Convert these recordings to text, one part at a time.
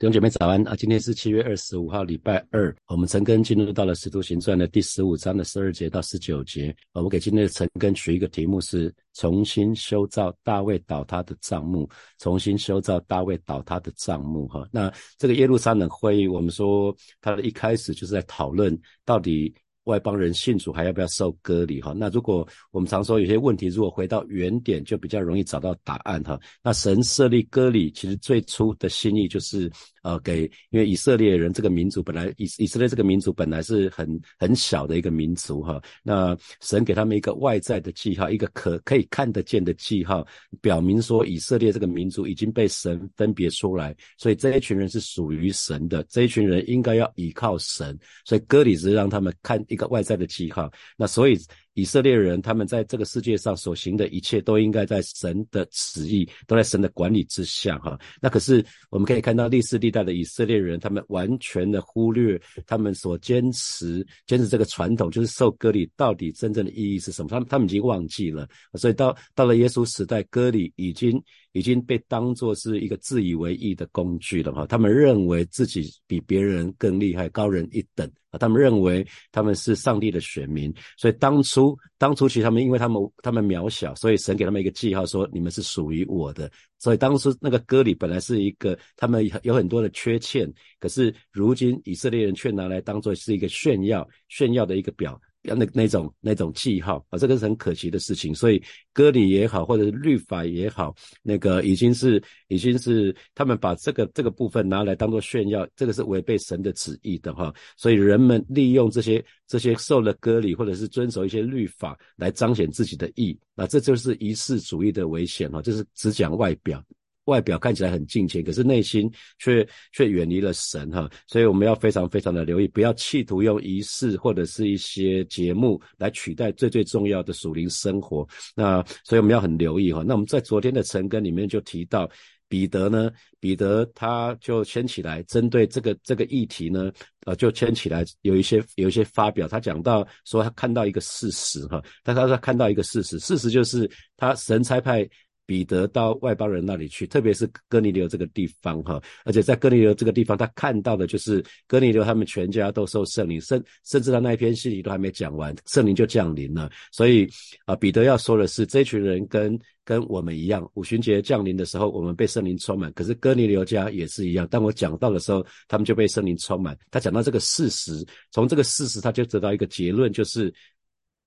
弟兄姐妹早安啊！今天是七月二十五号，礼拜二。我们陈根进入到了《使徒行传》的第十五章的十二节到十九节。我们给今天的陈根取一个题目是“重新修造大卫倒塌的帐目”。重新修造大卫倒塌的帐目。哈，那这个耶路撒冷会议，我们说它的一开始就是在讨论到底。外邦人信主还要不要受割礼？哈，那如果我们常说有些问题，如果回到原点，就比较容易找到答案。哈，那神设立割礼，其实最初的心意就是。呃，给，因为以色列人这个民族本来以以色列这个民族本来是很很小的一个民族哈，那神给他们一个外在的记号，一个可可以看得见的记号，表明说以色列这个民族已经被神分别出来，所以这一群人是属于神的，这一群人应该要依靠神，所以割礼是让他们看一个外在的记号，那所以。以色列人他们在这个世界上所行的一切，都应该在神的旨意，都在神的管理之下，哈。那可是我们可以看到历史历代的以色列人，他们完全的忽略他们所坚持、坚持这个传统，就是受割礼到底真正的意义是什么？他们他们已经忘记了。所以到到了耶稣时代，割礼已经。已经被当作是一个自以为意的工具了哈，他们认为自己比别人更厉害，高人一等啊，他们认为他们是上帝的选民，所以当初当初其实他们因为他们他们渺小，所以神给他们一个记号说你们是属于我的，所以当初那个歌里本来是一个他们有很多的缺陷，可是如今以色列人却拿来当做是一个炫耀炫耀的一个表。那那种那种记号啊，这个是很可惜的事情。所以割礼也好，或者是律法也好，那个已经是已经是他们把这个这个部分拿来当做炫耀，这个是违背神的旨意的哈。所以人们利用这些这些受了割礼，或者是遵守一些律法来彰显自己的义，那这就是仪式主义的危险哈，就是只讲外表。外表看起来很敬虔，可是内心却却远离了神哈，所以我们要非常非常的留意，不要企图用仪式或者是一些节目来取代最最重要的属灵生活。那所以我们要很留意哈。那我们在昨天的晨更里面就提到彼得呢，彼得他就牵起来针对这个这个议题呢，呃，就牵起来有一些有一些发表。他讲到说他看到一个事实哈，但他说看到一个事实，事实就是他神差派。彼得到外邦人那里去，特别是哥尼流这个地方哈，而且在哥尼流这个地方，他看到的就是哥尼流他们全家都受圣灵，甚甚至他那一篇信里都还没讲完，圣灵就降临了。所以啊，彼得要说的是，这群人跟跟我们一样，五旬节降临的时候，我们被圣灵充满，可是哥尼流家也是一样。当我讲到的时候，他们就被圣灵充满。他讲到这个事实，从这个事实他就得到一个结论，就是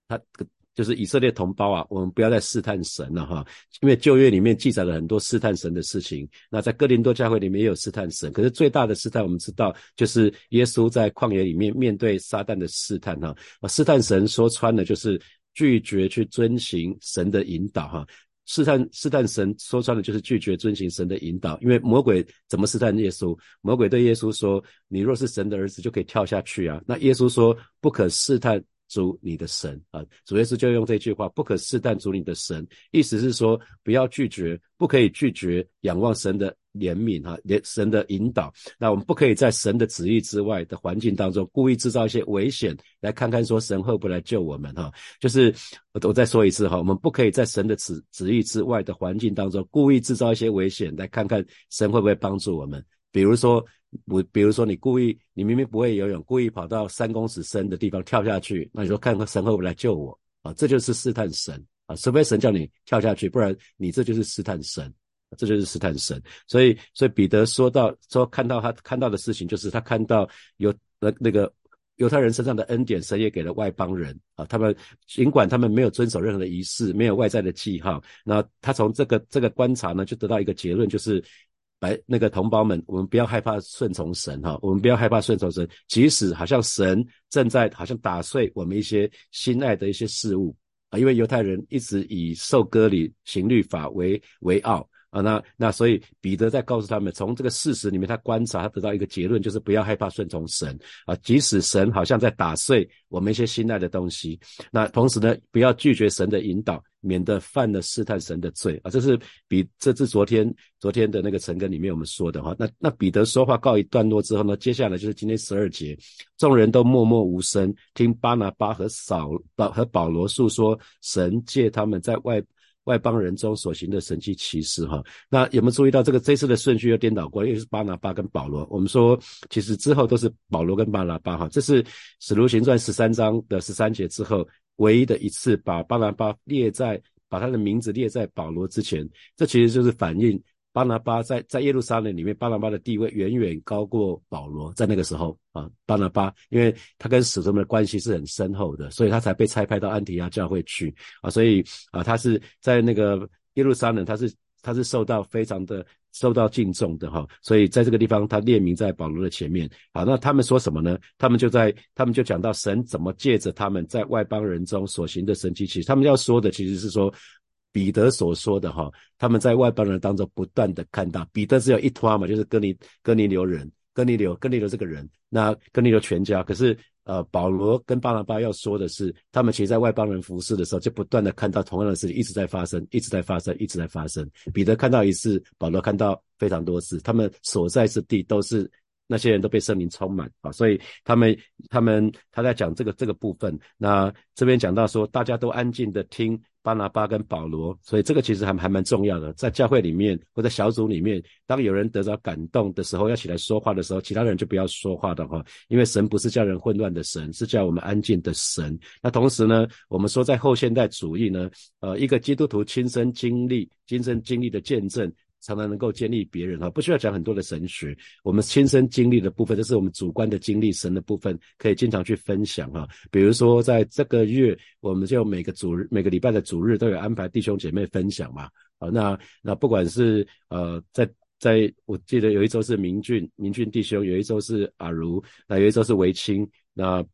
他。就是以色列同胞啊，我们不要再试探神了哈，因为旧约里面记载了很多试探神的事情。那在哥林多教会里面也有试探神，可是最大的试探我们知道，就是耶稣在旷野里面面对撒旦的试探哈。试探神说穿了就是拒绝去遵行神的引导哈。试探试探神说穿了就是拒绝遵行神的引导，因为魔鬼怎么试探耶稣？魔鬼对耶稣说：“你若是神的儿子，就可以跳下去啊。”那耶稣说：“不可试探。”主你的神啊，主耶稣就用这句话，不可试探主你的神，意思是说不要拒绝，不可以拒绝仰望神的怜悯哈，连神的引导。那我们不可以在神的旨意之外的环境当中，故意制造一些危险，来看看说神会不会来救我们哈。就是我我再说一次哈，我们不可以在神的旨旨意之外的环境当中，故意制造一些危险，来看看神会不会帮助我们。比如说。我比如说，你故意，你明明不会游泳，故意跑到三公尺深的地方跳下去，那你说看看神会不会来救我啊？这就是试探神啊！除非神叫你跳下去，不然你这就是试探神，这就是试探神。所以，所以彼得说到说看到他看到的事情，就是他看到有那那个犹太人身上的恩典，神也给了外邦人啊。他们尽管他们没有遵守任何的仪式，没有外在的记号，那他从这个这个观察呢，就得到一个结论，就是。来，那个同胞们，我们不要害怕顺从神哈，我们不要害怕顺从神，即使好像神正在好像打碎我们一些心爱的一些事物啊，因为犹太人一直以受割礼行律法为为傲。啊，那那所以彼得在告诉他们，从这个事实里面，他观察，他得到一个结论，就是不要害怕顺从神啊，即使神好像在打碎我们一些心爱的东西，那同时呢，不要拒绝神的引导，免得犯了试探神的罪啊。这是比这是昨天昨天的那个陈根里面我们说的哈。那那彼得说话告一段落之后呢，接下来就是今天十二节，众人都默默无声，听巴拿巴和扫保和保罗诉说神借他们在外。外邦人中所行的神迹奇事哈。那有没有注意到这个这次的顺序又颠倒过？又是巴拿巴跟保罗。我们说其实之后都是保罗跟巴拿巴哈。这是使徒行传十三章的十三节之后唯一的一次把巴拿巴列在把他的名字列在保罗之前。这其实就是反映。巴拿巴在在耶路撒冷里面，巴拿巴的地位远远高过保罗。在那个时候啊，巴拿巴因为他跟使徒们的关系是很深厚的，所以他才被差派到安提亚教会去啊。所以啊，他是在那个耶路撒冷，他是他是受到非常的受到敬重的哈。所以在这个地方，他列名在保罗的前面。好，那他们说什么呢？他们就在他们就讲到神怎么借着他们在外邦人中所行的神迹奇。他们要说的其实是说。彼得所说的哈，他们在外邦人当中不断的看到彼得只有一托嘛，就是哥尼哥尼流人，哥尼流哥尼流这个人，那哥尼流全家。可是呃，保罗跟巴拿巴要说的是，他们其实在外邦人服侍的时候，就不断的看到同样的事情一直在发生，一直在发生，一直在发生。彼得看到一次，保罗看到非常多次，他们所在之地都是。那些人都被圣灵充满啊，所以他们他们他在讲这个这个部分。那这边讲到说，大家都安静的听巴拿巴跟保罗，所以这个其实还还蛮重要的。在教会里面或者小组里面，当有人得到感动的时候，要起来说话的时候，其他人就不要说话的话，因为神不是叫人混乱的神，是叫我们安静的神。那同时呢，我们说在后现代主义呢，呃，一个基督徒亲身经历、亲身经历的见证。常常能够建立别人哈，不需要讲很多的神学，我们亲身经历的部分，这是我们主观的经历神的部分，可以经常去分享哈。比如说在这个月，我们就每个主日、每个礼拜的主日都有安排弟兄姐妹分享嘛。啊，那那不管是呃，在在我记得有一周是明俊明俊弟兄，有一周是阿如，那有一周是维清，那。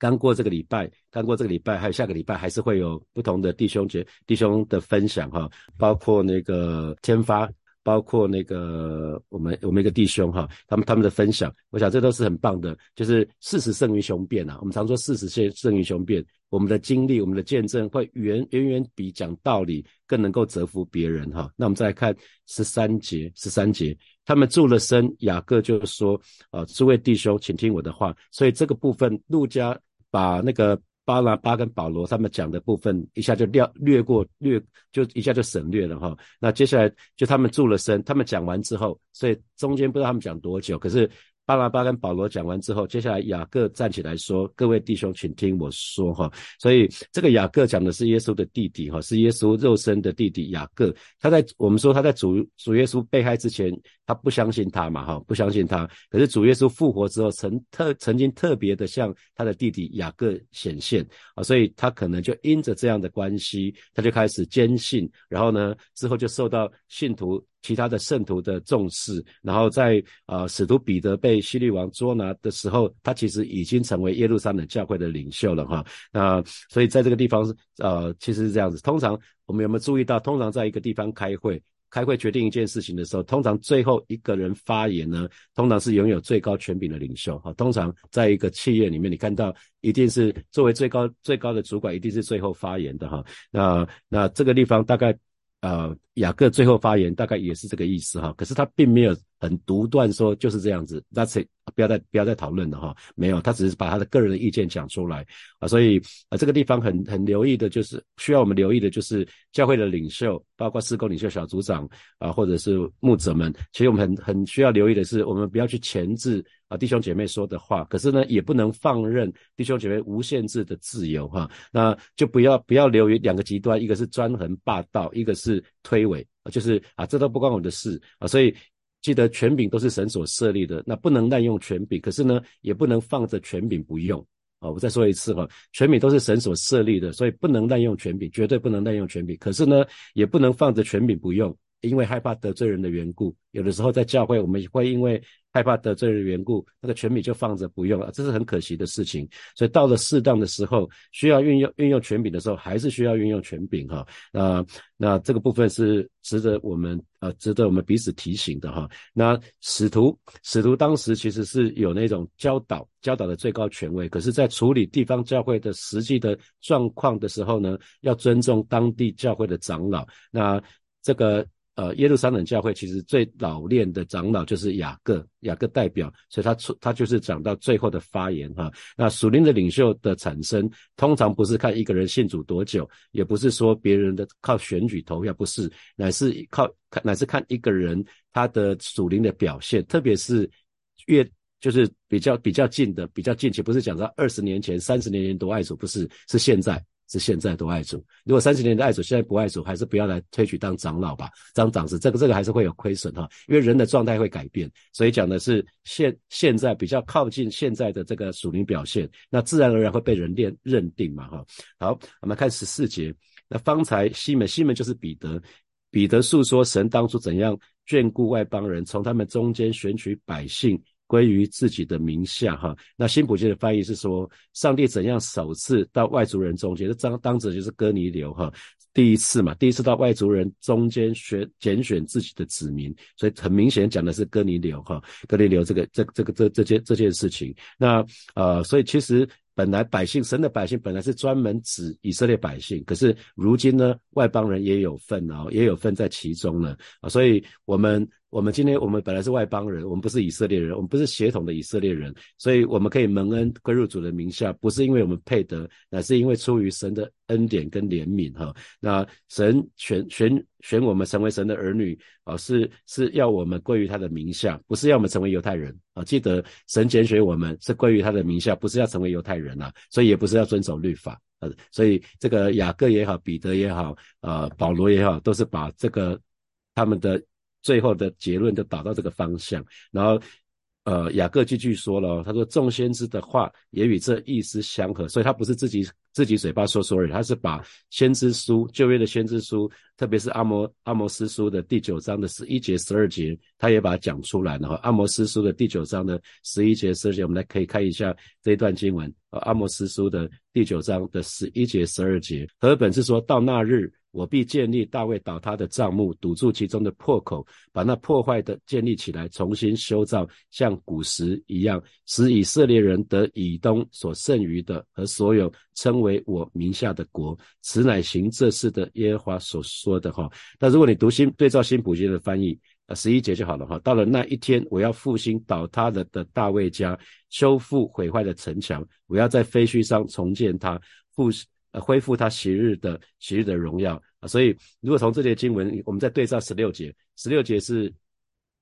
刚过这个礼拜，刚过这个礼拜，还有下个礼拜，还是会有不同的弟兄姐弟兄的分享哈，包括那个天发，包括那个我们我们一个弟兄哈，他们他们的分享，我想这都是很棒的，就是事实胜于雄辩啊。我们常说事实胜胜于雄辩，我们的经历，我们的见证会远远远比讲道理更能够折服别人哈。那我们再来看十三节，十三节，他们住了身，雅各就说啊，诸位弟兄，请听我的话。所以这个部分，路加。把那个巴拿巴跟保罗他们讲的部分一下就略略过略就一下就省略了哈。那接下来就他们住了身，他们讲完之后，所以中间不知道他们讲多久，可是。巴拉巴跟保罗讲完之后，接下来雅各站起来说：“各位弟兄，请听我说哈。”所以这个雅各讲的是耶稣的弟弟哈，是耶稣肉身的弟弟雅各。他在我们说他在主主耶稣被害之前，他不相信他嘛哈，不相信他。可是主耶稣复活之后，曾特曾经特别的向他的弟弟雅各显现啊，所以他可能就因着这样的关系，他就开始坚信，然后呢之后就受到信徒。其他的圣徒的重视，然后在呃使徒彼得被希律王捉拿的时候，他其实已经成为耶路撒冷教会的领袖了哈。那所以在这个地方是呃其实是这样子。通常我们有没有注意到，通常在一个地方开会，开会决定一件事情的时候，通常最后一个人发言呢，通常是拥有最高权柄的领袖哈。通常在一个企业里面，你看到一定是作为最高最高的主管，一定是最后发言的哈。那那这个地方大概。呃，雅各最后发言大概也是这个意思哈，可是他并没有很独断说就是这样子，That's it，不要再不要再讨论了哈，没有，他只是把他的个人的意见讲出来。啊，所以啊这个地方很很留意的就是需要我们留意的就是教会的领袖，包括施工领袖、小组长啊，或者是牧者们，其实我们很很需要留意的是，我们不要去钳制。啊，弟兄姐妹说的话，可是呢，也不能放任弟兄姐妹无限制的自由哈，那就不要不要留于两个极端，一个是专横霸道，一个是推诿，就是啊，这都不关我的事。啊，所以记得权柄都是神所设立的，那不能滥用权柄，可是呢，也不能放着权柄不用啊。我再说一次哈，权柄都是神所设立的，所以不能滥用权柄，绝对不能滥用权柄，可是呢，也不能放着权柄不用，因为害怕得罪人的缘故，有的时候在教会我们会因为。害怕得罪人的缘故，那个权柄就放着不用了，这是很可惜的事情。所以到了适当的时候，需要运用运用权柄的时候，还是需要运用权柄哈。那那这个部分是值得我们呃值得我们彼此提醒的哈。那使徒使徒当时其实是有那种教导教导的最高权威，可是，在处理地方教会的实际的状况的时候呢，要尊重当地教会的长老。那这个。呃，耶路撒冷教会其实最老练的长老就是雅各，雅各代表，所以他出他就是讲到最后的发言哈。那属灵的领袖的产生，通常不是看一个人信主多久，也不是说别人的靠选举投票，不是，乃是靠乃是看一个人他的属灵的表现，特别是越就是比较比较近的比较近期，不是讲到二十年前、三十年前多爱主，不是，是现在。是现在都爱主，如果三十年的爱主，现在不爱主，还是不要来推举当长老吧，当长子，这个这个还是会有亏损哈，因为人的状态会改变，所以讲的是现现在比较靠近现在的这个属灵表现，那自然而然会被人认认定嘛哈。好，我们看十四节，那方才西门，西门就是彼得，彼得诉说神当初怎样眷顾外邦人，从他们中间选取百姓。归于自己的名下，哈。那新普京的翻译是说，上帝怎样首次到外族人中间，这当当着就是哥尼流，哈，第一次嘛，第一次到外族人中间选拣选自己的子民，所以很明显讲的是哥尼流，哈，哥尼流这个这这个这这件这件事情。那呃，所以其实。本来百姓，神的百姓本来是专门指以色列百姓，可是如今呢，外邦人也有份哦，也有份在其中呢啊，所以我们我们今天我们本来是外邦人，我们不是以色列人，我们不是血统的以色列人，所以我们可以蒙恩归入主的名下，不是因为我们配得，乃是因为出于神的恩典跟怜悯哈。那神选选选我们成为神的儿女啊，是是要我们归于他的名下，不是要我们成为犹太人啊。记得神拣选我们是归于他的名下，不是要成为犹太人。人啊，所以也不是要遵守律法，呃，所以这个雅各也好，彼得也好，呃，保罗也好，都是把这个他们的最后的结论就导到这个方向，然后。呃，雅各继续说了，他说众先知的话也与这意思相合，所以他不是自己自己嘴巴说说而已，他是把先知书旧约的先知书，特别是阿摩阿摩斯书的第九章的十一节十二节，他也把它讲出来了哈。阿摩斯书的第九章的十一节十二节，我们来可以看一下这一段经文。呃阿摩斯书的第九章的十一节十二节，和本是说到那日。我必建立大卫倒塌的帐幕，堵住其中的破口，把那破坏的建立起来，重新修造，像古时一样，使以色列人得以东所剩余的和所有称为我名下的国。此乃行这事的耶和华所说的哈。那如果你读新对照新普京的翻译，啊，十一节就好了哈。到了那一天，我要复兴倒塌了的大卫家，修复毁坏的城墙，我要在废墟上重建它，复。呃，恢复他昔日的昔日的荣耀啊！所以，如果从这些经文，我们再对照十六节，十六节是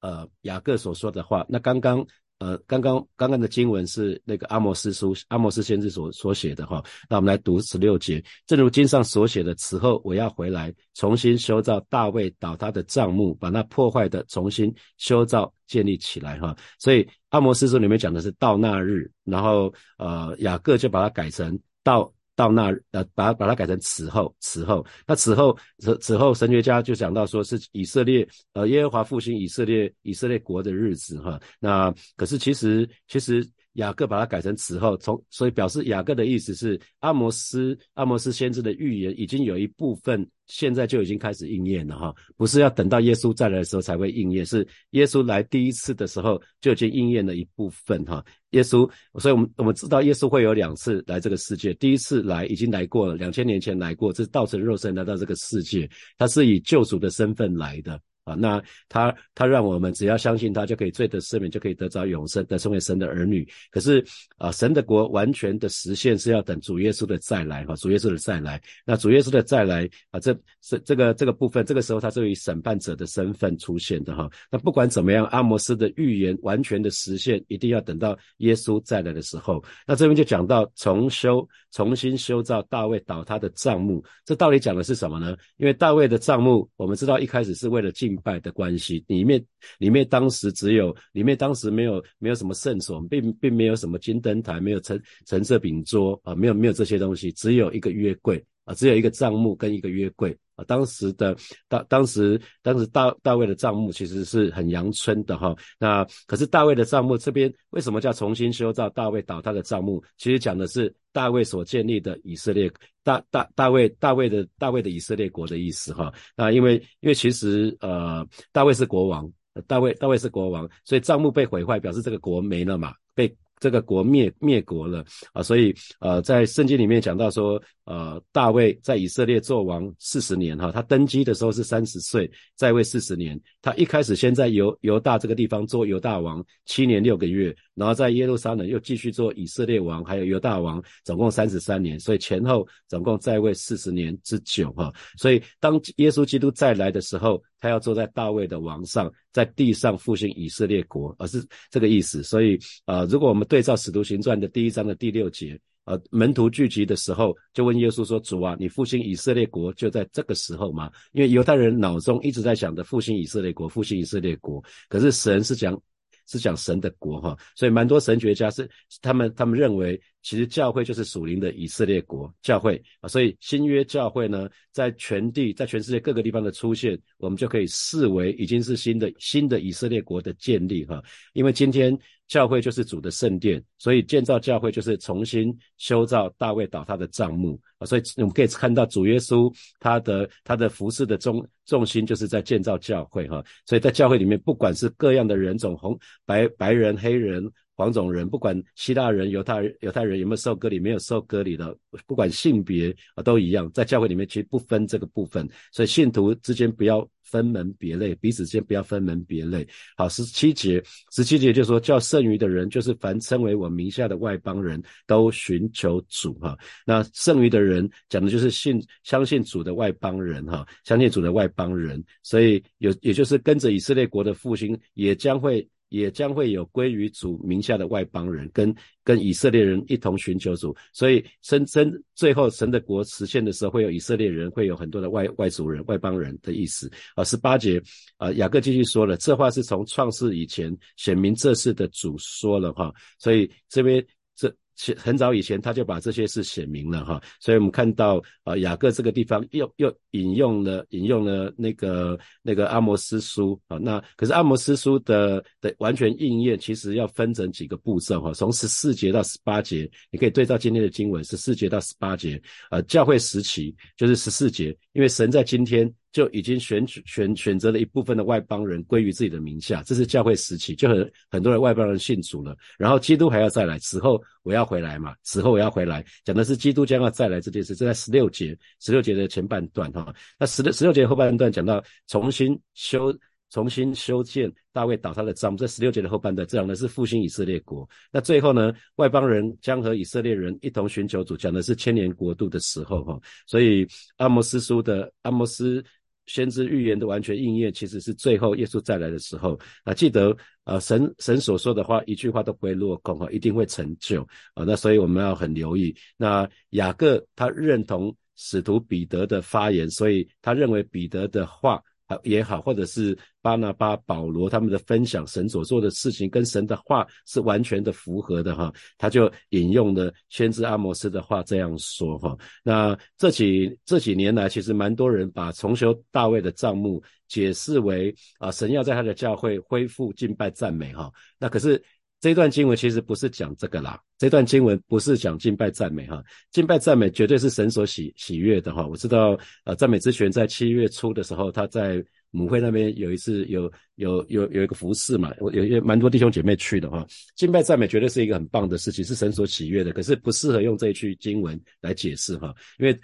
呃雅各所说的话。那刚刚呃刚刚刚刚的经文是那个阿摩斯书阿摩斯先知所所写的哈。那我们来读十六节，正如经上所写的，此后我要回来，重新修造大卫倒塌的帐幕，把那破坏的重新修造建立起来哈。所以阿摩斯书里面讲的是到那日，然后呃雅各就把它改成到。到那呃，把把它改成此后，此后，那此后，此此后，神学家就讲到说是以色列，呃，耶和华复兴以色列，以色列国的日子哈。那可是其实其实。雅各把它改成此后，从所以表示雅各的意思是阿摩斯阿摩斯先知的预言已经有一部分现在就已经开始应验了哈，不是要等到耶稣再来的时候才会应验，是耶稣来第一次的时候就已经应验了一部分哈。耶稣，所以我们我们知道耶稣会有两次来这个世界，第一次来已经来过了，两千年前来过，这是道成肉身来到这个世界，他是以救赎的身份来的。啊，那他他让我们只要相信他，就可以罪得赦免，就可以得着永生，得成为神的儿女。可是啊，神的国完全的实现是要等主耶稣的再来哈，主耶稣的再来。那主耶稣的再来啊，这是这个这个部分，这个时候他是以审判者的身份出现的哈。那不管怎么样，阿摩斯的预言完全的实现，一定要等到耶稣再来的时候。那这边就讲到重修、重新修造大卫倒塌的帐幕，这到底讲的是什么呢？因为大卫的帐幕，我们知道一开始是为了敬。拜的关系里面，里面当时只有里面当时没有没有什么圣所，并并没有什么金灯台，没有橙橙色饼桌啊，没有没有这些东西，只有一个约柜。啊，只有一个帐幕跟一个约柜啊。当时的当当时当时大大卫的帐幕其实是很阳春的哈。那可是大卫的帐幕这边为什么叫重新修造大卫倒塌的帐幕？其实讲的是大卫所建立的以色列。大大大卫大卫的大卫的以色列国的意思哈，那因为因为其实呃大卫是国王，大卫大卫是国王，所以帐幕被毁坏，表示这个国没了嘛，被这个国灭灭国了啊，所以呃，在圣经里面讲到说，呃，大卫在以色列做王四十年哈，他登基的时候是三十岁，在位四十年。他一开始先在犹犹大这个地方做犹大王七年六个月，然后在耶路撒冷又继续做以色列王，还有犹大王，总共三十三年，所以前后总共在位四十年之久哈。所以当耶稣基督再来的时候，他要坐在大卫的王上，在地上复兴以色列国，而是这个意思。所以啊，如果我们对照《使徒行传》的第一章的第六节，呃，门徒聚集的时候，就问耶稣说：“主啊，你复兴以色列国就在这个时候吗？”因为犹太人脑中一直在想着复兴以色列国，复兴以色列国。可是神是讲。是讲神的国哈，所以蛮多神学家是他们他们认为，其实教会就是属灵的以色列国教会啊，所以新约教会呢，在全地在全世界各个地方的出现，我们就可以视为已经是新的新的以色列国的建立哈，因为今天。教会就是主的圣殿，所以建造教会就是重新修造大卫倒塌的帐幕啊，所以我们可以看到主耶稣他的他的服饰的重重心就是在建造教会哈，所以在教会里面，不管是各样的人种，红白白人、黑人。黄种人不管希腊人、犹太人犹太人有没有受割礼，没有受割礼的，不管性别啊都一样，在教会里面其实不分这个部分，所以信徒之间不要分门别类，彼此之间不要分门别类。好，十七节，十七节就说叫剩余的人，就是凡称为我名下的外邦人都寻求主哈。那剩余的人讲的就是信相信主的外邦人哈，相信主的外邦人，所以有也就是跟着以色列国的复兴，也将会。也将会有归于主名下的外邦人，跟跟以色列人一同寻求主，所以真真最后神的国实现的时候，会有以色列人，会有很多的外外族人、外邦人的意思啊。十八节啊，雅各继续说了，这话是从创世以前显明这事的主说了哈，所以这边。很早以前他就把这些事写明了哈，所以我们看到啊雅各这个地方又又引用了引用了那个那个阿摩斯书。啊，那可是阿摩斯书的的完全应验其实要分成几个步骤哈，从十四节到十八节，你可以对照今天的经文十四节到十八节，呃教会时期就是十四节，因为神在今天。就已经选选选择了一部分的外邦人归于自己的名下，这是教会时期，就很很多人外邦人信主了。然后基督还要再来，此后我要回来嘛，此后我要回来，讲的是基督将要再来这件事。这在十六节，十六节的前半段哈。那十六十六节后半段讲到重新修。重新修建大卫倒塌的帐幕，这十六节的后半段讲的是复兴以色列国。那最后呢，外邦人将和以色列人一同寻求主，讲的是千年国度的时候哈。所以阿摩斯书的阿摩斯。先知预言的完全应验，其实是最后耶稣再来的时候啊！记得啊，神神所说的话，一句话都不会落空哈，一定会成就啊！那所以我们要很留意。那雅各他认同使徒彼得的发言，所以他认为彼得的话。也好，或者是巴拿巴、保罗他们的分享，神所做的事情跟神的话是完全的符合的哈，他就引用了先知阿摩斯的话这样说哈。那这几这几年来，其实蛮多人把重修大卫的账目解释为啊，神要在他的教会恢复敬拜赞美哈。那可是。这段经文其实不是讲这个啦，这段经文不是讲敬拜赞美哈，敬拜赞美绝对是神所喜喜悦的哈。我知道，呃，赞美之泉在七月初的时候，他在母会那边有一次有有有有一个服饰嘛，我有有蛮多弟兄姐妹去的哈。敬拜赞美绝对是一个很棒的事情，是神所喜悦的，可是不适合用这一句经文来解释哈，因为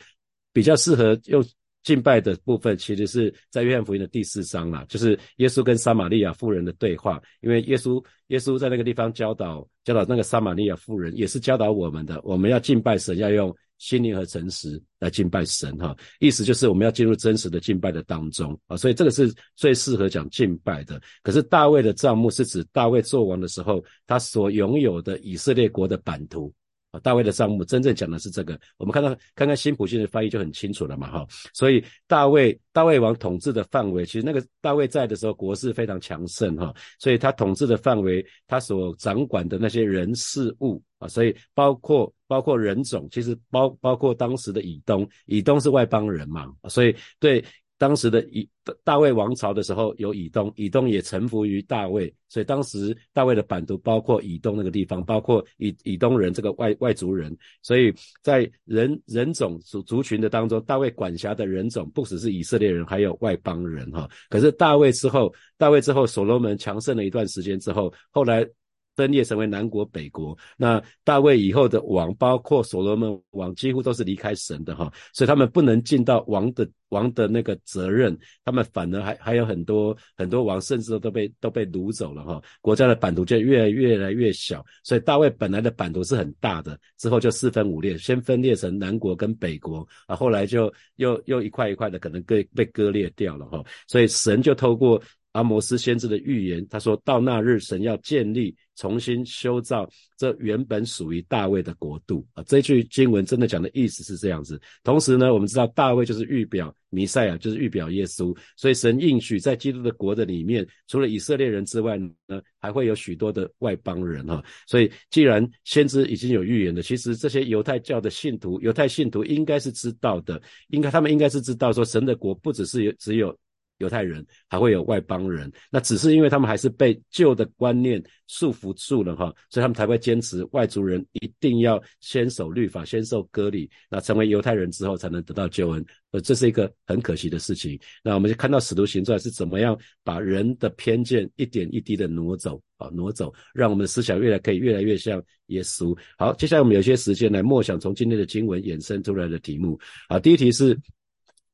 比较适合用。敬拜的部分其实是在约翰福音的第四章啦，就是耶稣跟撒玛利亚妇人的对话。因为耶稣耶稣在那个地方教导教导那个撒玛利亚妇人，也是教导我们的，我们要敬拜神，要用心灵和诚实来敬拜神哈。意思就是我们要进入真实的敬拜的当中啊，所以这个是最适合讲敬拜的。可是大卫的帐目是指大卫做王的时候，他所拥有的以色列国的版图。啊，大卫的账目真正讲的是这个。我们看到看看新普信的翻译就很清楚了嘛，哈。所以大卫大卫王统治的范围，其实那个大卫在的时候，国势非常强盛，哈。所以他统治的范围，他所掌管的那些人事物啊，所以包括包括人种，其实包包括当时的以东，以东是外邦人嘛，所以对。当时的以大卫王朝的时候，有以东，以东也臣服于大卫，所以当时大卫的版图包括以东那个地方，包括以以东人这个外外族人，所以在人人种族族群的当中，大卫管辖的人种不只是以色列人，还有外邦人哈。可是大卫之后，大卫之后，所罗门强盛了一段时间之后，后来分裂成为南国北国。那大卫以后的王，包括所罗门王，几乎都是离开神的哈，所以他们不能尽到王的王的那个责任，他们反而还还有很多很多王，甚至都被都被掳走了哈。国家的版图就越来越来越小，所以大卫本来的版图是很大的，之后就四分五裂，先分裂成南国跟北国啊，后来就又又一块一块的可能被被割裂掉了哈。所以神就透过。阿摩斯先知的预言，他说到那日，神要建立、重新修造这原本属于大卫的国度啊！这句经文真的讲的意思是这样子。同时呢，我们知道大卫就是预表弥赛亚，就是预表耶稣，所以神应许在基督的国的里面，除了以色列人之外呢，还会有许多的外邦人哈。所以既然先知已经有预言了，其实这些犹太教的信徒、犹太信徒应该是知道的，应该他们应该是知道说，神的国不只是有只有。犹太人还会有外邦人，那只是因为他们还是被旧的观念束缚住了哈，所以他们才会坚持外族人一定要先守律法，先受割礼，那成为犹太人之后才能得到救恩。呃，这是一个很可惜的事情。那我们就看到使徒行传是怎么样把人的偏见一点一滴的挪走啊，挪走，让我们的思想越来可以越来越像耶稣。好，接下来我们有些时间来默想从今天的经文衍生出来的题目。好，第一题是。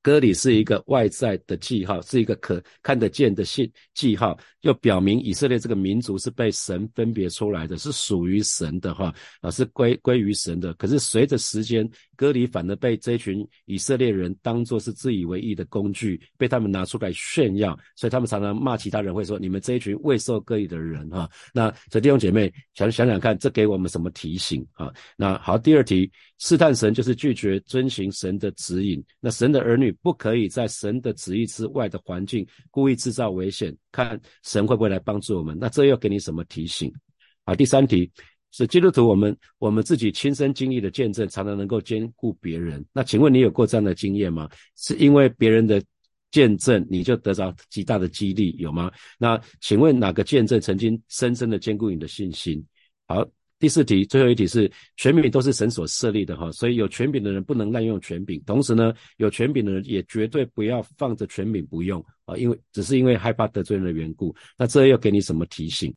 割礼是一个外在的记号，是一个可看得见的信记号，又表明以色列这个民族是被神分别出来的，是属于神的哈啊，是归归于神的。可是随着时间，割礼反而被这群以色列人当作是自以为意的工具，被他们拿出来炫耀，所以他们常常骂其他人，会说你们这一群未受割礼的人哈。那这弟兄姐妹想想想看，这给我们什么提醒啊？那好，第二题。试探神就是拒绝遵行神的指引。那神的儿女不可以在神的旨意之外的环境故意制造危险，看神会不会来帮助我们。那这又给你什么提醒？啊，第三题是基督徒，我们我们自己亲身经历的见证，常常能够兼顾别人。那请问你有过这样的经验吗？是因为别人的见证，你就得到极大的激励，有吗？那请问哪个见证曾经深深的兼顾你的信心？好。第四题，最后一题是权柄都是神所设立的哈，所以有权柄的人不能滥用权柄，同时呢，有权柄的人也绝对不要放着权柄不用啊，因为只是因为害怕得罪人的缘故。那这又给你什么提醒？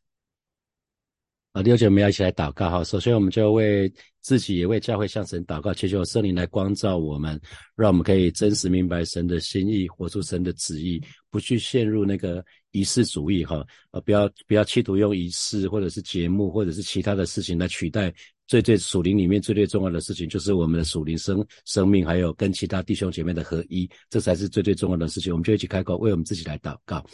啊，六姐，我们要一起来祷告哈。首先，我们就为自己也为教会向神祷告，祈求圣灵来光照我们，让我们可以真实明白神的心意，活出神的旨意，不去陷入那个。仪式主义，哈，呃，不要不要企图用仪式或者是节目或者是其他的事情来取代最最属灵里面最最重要的事情，就是我们的属灵生生命，还有跟其他弟兄姐妹的合一，这才是最最重要的事情。我们就一起开口为我们自己来祷告。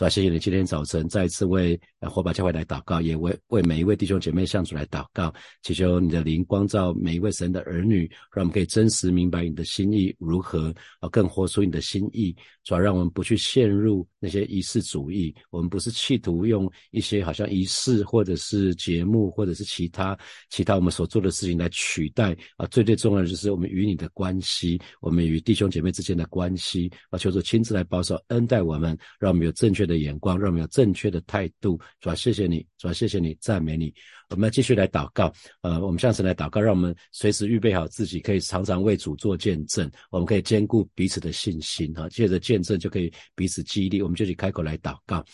主啊，谢谢你今天早晨再一次为火把教会来祷告，也为为每一位弟兄姐妹向主来祷告，祈求你的灵光照每一位神的儿女，让我们可以真实明白你的心意如何，啊，更活出你的心意。主要让我们不去陷入那些仪式主义，我们不是企图用一些好像仪式或者是节目或者是其他其他我们所做的事情来取代啊，最最重要的就是我们与你的关系，我们与弟兄姐妹之间的关系啊，求主亲自来保守恩待我们，让我们有正确的眼光，让我们有正确的态度。主要谢谢你，主要谢谢你，赞美你。我们要继续来祷告，呃，我们下次来祷告，让我们随时预备好自己，可以常常为主做见证。我们可以兼顾彼此的信心，哈，借着见证就可以彼此激励。我们就去开口来祷告，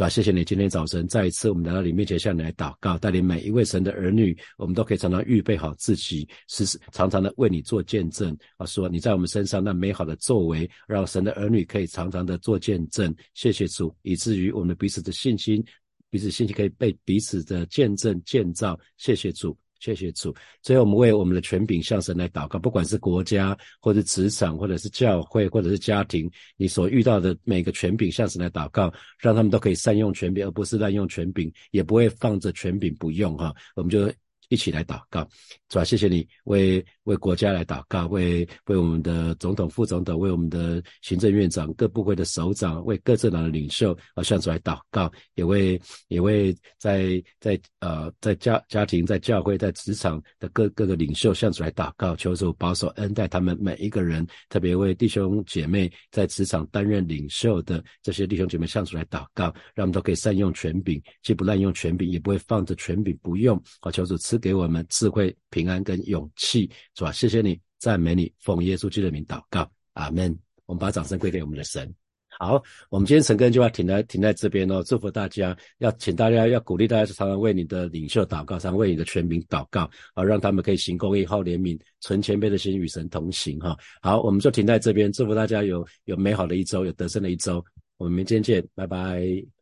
是吧？谢谢你今天早晨再一次我们来到你面前向你来祷告，带领每一位神的儿女，我们都可以常常预备好自己，时时常常的为你做见证啊，说你在我们身上那美好的作为，让神的儿女可以常常的做见证。谢谢主，以至于我们彼此的信心。彼此信心可以被彼此的见证建造，谢谢主，谢谢主。所以我们为我们的权柄向神来祷告，不管是国家，或者职场，或者是教会，或者是家庭，你所遇到的每个权柄向神来祷告，让他们都可以善用权柄，而不是滥用权柄，也不会放着权柄不用哈。我们就一起来祷告，主啊？谢谢你为。为国家来祷告，为为我们的总统、副总统，为我们的行政院长、各部会的首长，为各政党的领袖啊，向主来祷告，也为也为在在呃在家家庭、在教会、在职场的各各个领袖向主来祷告，求主保守恩待他们每一个人，特别为弟兄姐妹在职场担任领袖的这些弟兄姐妹向主来祷告，让我们都可以善用权柄，既不滥用权柄，也不会放着权柄不用。啊，求主赐给我们智慧、平安跟勇气。是吧？谢谢你，赞美你，奉耶稣基督的名祷告，阿门。我们把掌声归给我们的神，好，我们今天陈根就要停在停在这边哦，祝福大家，要请大家要鼓励大家常常为你的领袖祷告，常为你的全民祷告，好让他们可以行公义、好怜悯、存谦卑的心与神同行哈。好，我们就停在这边，祝福大家有有美好的一周，有得胜的一周，我们明天见，拜拜。